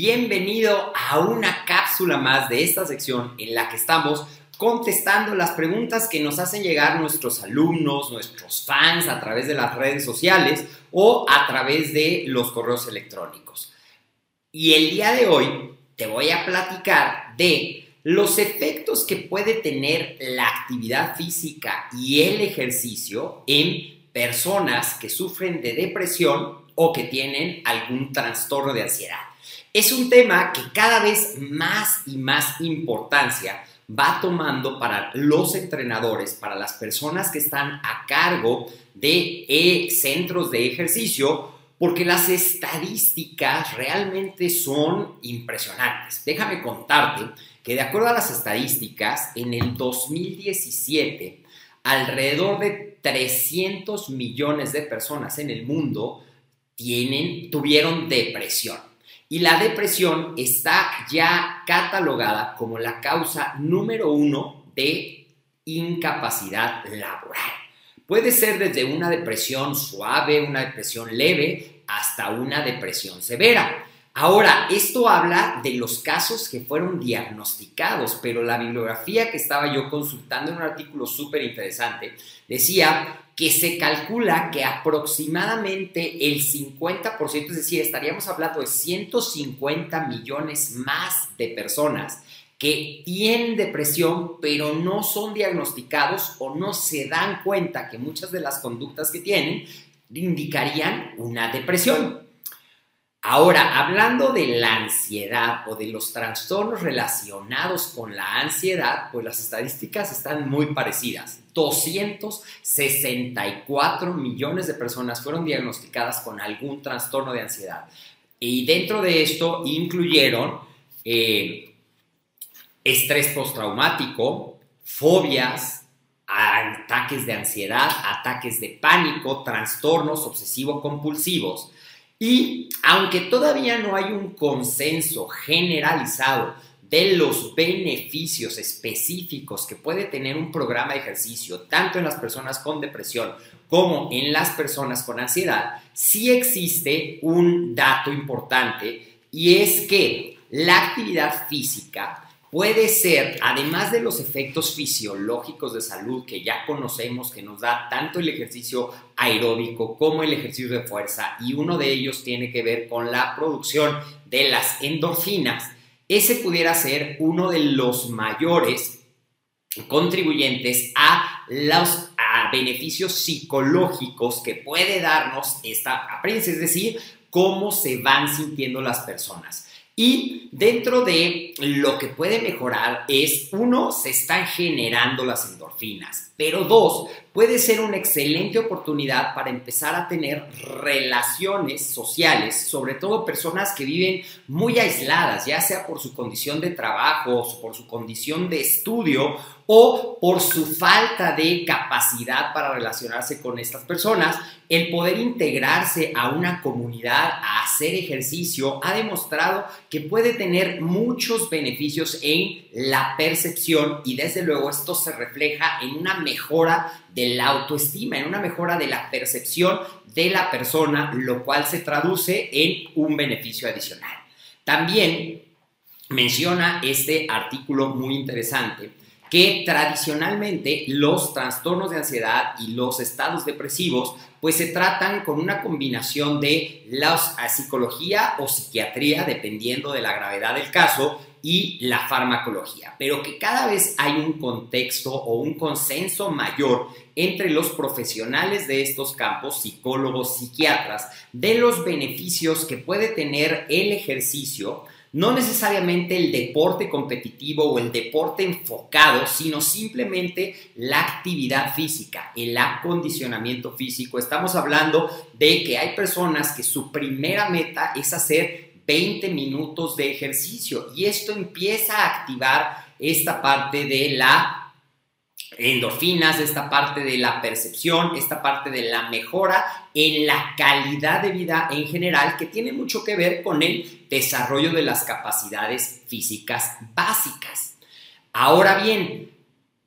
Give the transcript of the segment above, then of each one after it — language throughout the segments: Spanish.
Bienvenido a una cápsula más de esta sección en la que estamos contestando las preguntas que nos hacen llegar nuestros alumnos, nuestros fans a través de las redes sociales o a través de los correos electrónicos. Y el día de hoy te voy a platicar de los efectos que puede tener la actividad física y el ejercicio en personas que sufren de depresión o que tienen algún trastorno de ansiedad. Es un tema que cada vez más y más importancia va tomando para los entrenadores, para las personas que están a cargo de eh, centros de ejercicio, porque las estadísticas realmente son impresionantes. Déjame contarte que de acuerdo a las estadísticas, en el 2017, alrededor de 300 millones de personas en el mundo tienen, tuvieron depresión. Y la depresión está ya catalogada como la causa número uno de incapacidad laboral. Puede ser desde una depresión suave, una depresión leve, hasta una depresión severa. Ahora, esto habla de los casos que fueron diagnosticados, pero la bibliografía que estaba yo consultando en un artículo súper interesante decía que se calcula que aproximadamente el 50%, es decir, estaríamos hablando de 150 millones más de personas que tienen depresión pero no son diagnosticados o no se dan cuenta que muchas de las conductas que tienen indicarían una depresión. Ahora, hablando de la ansiedad o de los trastornos relacionados con la ansiedad, pues las estadísticas están muy parecidas. 264 millones de personas fueron diagnosticadas con algún trastorno de ansiedad. Y dentro de esto incluyeron eh, estrés postraumático, fobias, ataques de ansiedad, ataques de pánico, trastornos obsesivo-compulsivos. Y aunque todavía no hay un consenso generalizado de los beneficios específicos que puede tener un programa de ejercicio, tanto en las personas con depresión como en las personas con ansiedad, sí existe un dato importante y es que la actividad física puede ser, además de los efectos fisiológicos de salud que ya conocemos que nos da tanto el ejercicio aeróbico como el ejercicio de fuerza, y uno de ellos tiene que ver con la producción de las endorfinas, ese pudiera ser uno de los mayores contribuyentes a los beneficios psicológicos que puede darnos esta apariencia, es decir, cómo se van sintiendo las personas. Y dentro de lo que puede mejorar es, uno, se están generando las endorfinas, pero dos, puede ser una excelente oportunidad para empezar a tener relaciones sociales, sobre todo personas que viven muy aisladas, ya sea por su condición de trabajo, por su condición de estudio o por su falta de capacidad para relacionarse con estas personas, el poder integrarse a una comunidad, a hacer ejercicio, ha demostrado que puede tener muchos beneficios en la percepción y desde luego esto se refleja en una mejora de la autoestima, en una mejora de la percepción de la persona, lo cual se traduce en un beneficio adicional. También menciona este artículo muy interesante que tradicionalmente los trastornos de ansiedad y los estados depresivos pues se tratan con una combinación de la psicología o psiquiatría, dependiendo de la gravedad del caso, y la farmacología, pero que cada vez hay un contexto o un consenso mayor entre los profesionales de estos campos, psicólogos, psiquiatras, de los beneficios que puede tener el ejercicio, no necesariamente el deporte competitivo o el deporte enfocado, sino simplemente la actividad física, el acondicionamiento físico. Estamos hablando de que hay personas que su primera meta es hacer 20 minutos de ejercicio y esto empieza a activar esta parte de la endorfinas, esta parte de la percepción, esta parte de la mejora en la calidad de vida en general que tiene mucho que ver con el desarrollo de las capacidades físicas básicas. Ahora bien,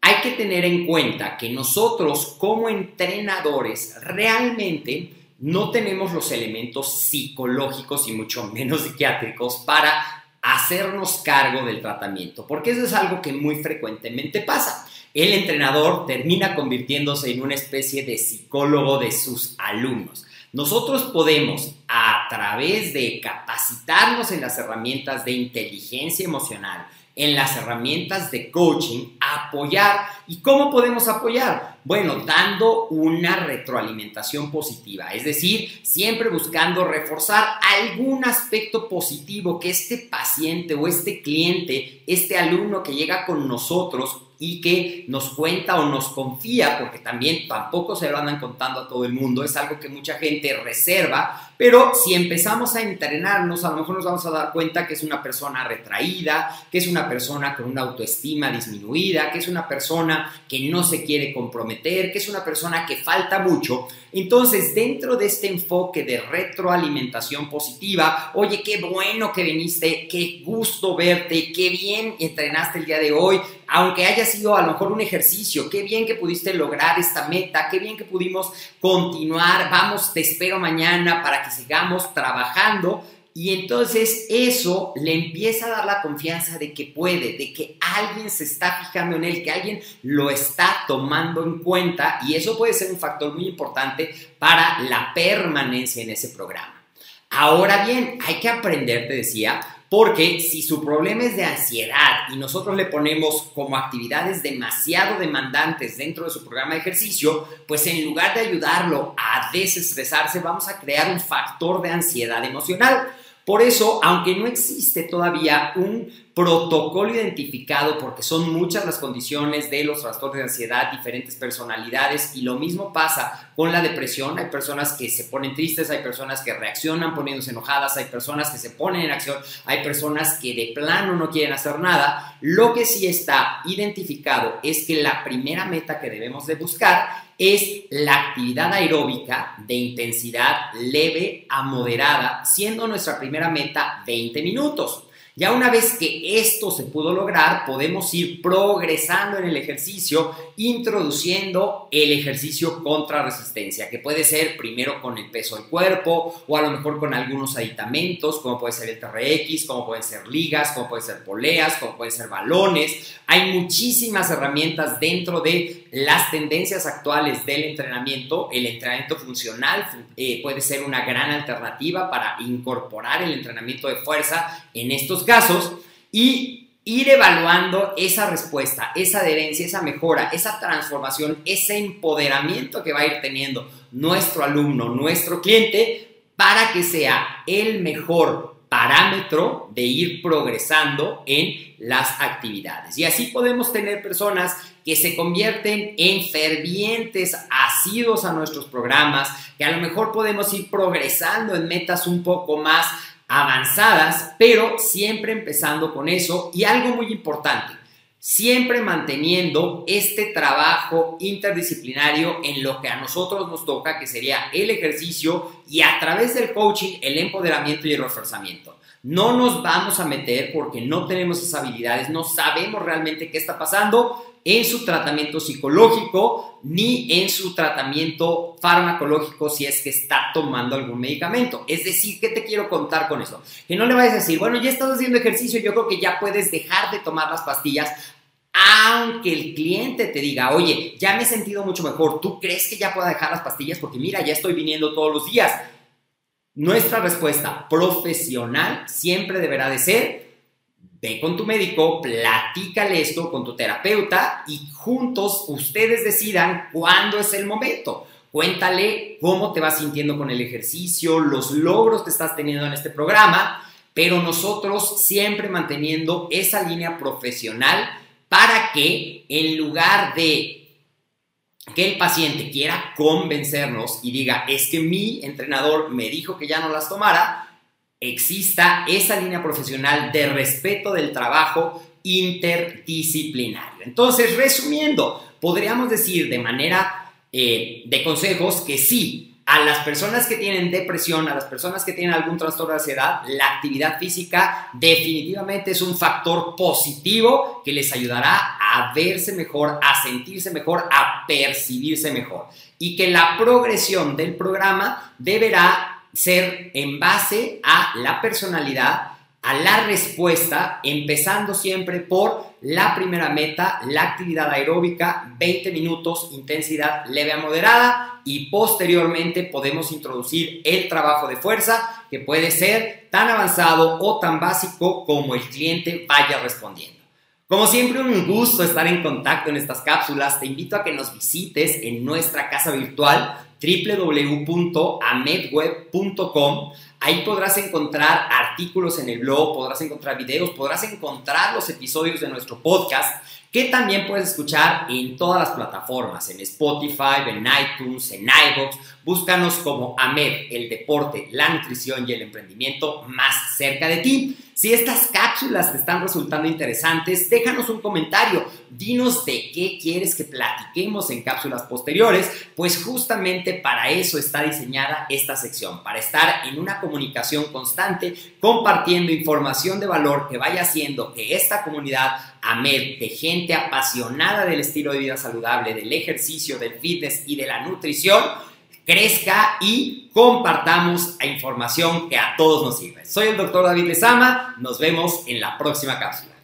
hay que tener en cuenta que nosotros como entrenadores realmente no tenemos los elementos psicológicos y mucho menos psiquiátricos para hacernos cargo del tratamiento, porque eso es algo que muy frecuentemente pasa el entrenador termina convirtiéndose en una especie de psicólogo de sus alumnos. Nosotros podemos, a través de capacitarnos en las herramientas de inteligencia emocional, en las herramientas de coaching, apoyar. ¿Y cómo podemos apoyar? Bueno, dando una retroalimentación positiva, es decir, siempre buscando reforzar algún aspecto positivo que este paciente o este cliente, este alumno que llega con nosotros y que nos cuenta o nos confía, porque también tampoco se lo andan contando a todo el mundo, es algo que mucha gente reserva, pero si empezamos a entrenarnos, a lo mejor nos vamos a dar cuenta que es una persona retraída, que es una persona con una autoestima disminuida, que es una persona que no se quiere comprometer, que es una persona que falta mucho. Entonces, dentro de este enfoque de retroalimentación positiva, oye, qué bueno que viniste, qué gusto verte, qué bien entrenaste el día de hoy, aunque haya sido a lo mejor un ejercicio, qué bien que pudiste lograr esta meta, qué bien que pudimos continuar, vamos, te espero mañana para que sigamos trabajando. Y entonces eso le empieza a dar la confianza de que puede, de que alguien se está fijando en él, que alguien lo está tomando en cuenta y eso puede ser un factor muy importante para la permanencia en ese programa. Ahora bien, hay que aprender, te decía, porque si su problema es de ansiedad y nosotros le ponemos como actividades demasiado demandantes dentro de su programa de ejercicio, pues en lugar de ayudarlo a desestresarse, vamos a crear un factor de ansiedad emocional. Por eso, aunque no existe todavía un protocolo identificado, porque son muchas las condiciones de los trastornos de ansiedad, diferentes personalidades, y lo mismo pasa con la depresión. Hay personas que se ponen tristes, hay personas que reaccionan poniéndose enojadas, hay personas que se ponen en acción, hay personas que de plano no quieren hacer nada. Lo que sí está identificado es que la primera meta que debemos de buscar es la actividad aeróbica de intensidad leve a moderada, siendo nuestra primera meta 20 minutos. Ya una vez que esto se pudo lograr, podemos ir progresando en el ejercicio, introduciendo el ejercicio contra resistencia, que puede ser primero con el peso del cuerpo o a lo mejor con algunos aditamentos, como puede ser el TRX, como pueden ser ligas, como pueden ser poleas, como pueden ser balones. Hay muchísimas herramientas dentro de las tendencias actuales del entrenamiento. El entrenamiento funcional eh, puede ser una gran alternativa para incorporar el entrenamiento de fuerza en estos casos y ir evaluando esa respuesta, esa adherencia, esa mejora, esa transformación, ese empoderamiento que va a ir teniendo nuestro alumno, nuestro cliente, para que sea el mejor parámetro de ir progresando en las actividades. Y así podemos tener personas que se convierten en fervientes, asidos a nuestros programas, que a lo mejor podemos ir progresando en metas un poco más avanzadas, pero siempre empezando con eso. Y algo muy importante, siempre manteniendo este trabajo interdisciplinario en lo que a nosotros nos toca, que sería el ejercicio y a través del coaching, el empoderamiento y el reforzamiento. No nos vamos a meter porque no tenemos esas habilidades, no sabemos realmente qué está pasando en su tratamiento psicológico ni en su tratamiento farmacológico si es que está tomando algún medicamento. Es decir, ¿qué te quiero contar con eso? Que no le vayas a decir, bueno, ya estás haciendo ejercicio, yo creo que ya puedes dejar de tomar las pastillas aunque el cliente te diga, oye, ya me he sentido mucho mejor, ¿tú crees que ya puedo dejar las pastillas? Porque mira, ya estoy viniendo todos los días. Nuestra respuesta profesional siempre deberá de ser, ve con tu médico, platícale esto con tu terapeuta y juntos ustedes decidan cuándo es el momento. Cuéntale cómo te vas sintiendo con el ejercicio, los logros que estás teniendo en este programa, pero nosotros siempre manteniendo esa línea profesional para que en lugar de que el paciente quiera convencernos y diga, es que mi entrenador me dijo que ya no las tomara, exista esa línea profesional de respeto del trabajo interdisciplinario. Entonces, resumiendo, podríamos decir de manera eh, de consejos que sí, a las personas que tienen depresión, a las personas que tienen algún trastorno de ansiedad, la actividad física definitivamente es un factor positivo que les ayudará a verse mejor, a sentirse mejor, a percibirse mejor. Y que la progresión del programa deberá ser en base a la personalidad, a la respuesta, empezando siempre por la primera meta, la actividad aeróbica, 20 minutos, intensidad leve a moderada y posteriormente podemos introducir el trabajo de fuerza que puede ser tan avanzado o tan básico como el cliente vaya respondiendo. Como siempre, un gusto estar en contacto en estas cápsulas. Te invito a que nos visites en nuestra casa virtual www.amedweb.com. Ahí podrás encontrar artículos en el blog, podrás encontrar videos, podrás encontrar los episodios de nuestro podcast que también puedes escuchar en todas las plataformas, en Spotify, en iTunes, en iVoox. Búscanos como AMED, el deporte, la nutrición y el emprendimiento más cerca de ti. Si estas cápsulas te están resultando interesantes, déjanos un comentario. Dinos de qué quieres que platiquemos en cápsulas posteriores, pues justamente para eso está diseñada esta sección, para estar en una comunicación constante, compartiendo información de valor que vaya haciendo que esta comunidad AMED de gente apasionada del estilo de vida saludable, del ejercicio, del fitness y de la nutrición, crezca y compartamos información que a todos nos sirve. Soy el doctor David Lezama, nos vemos en la próxima cápsula.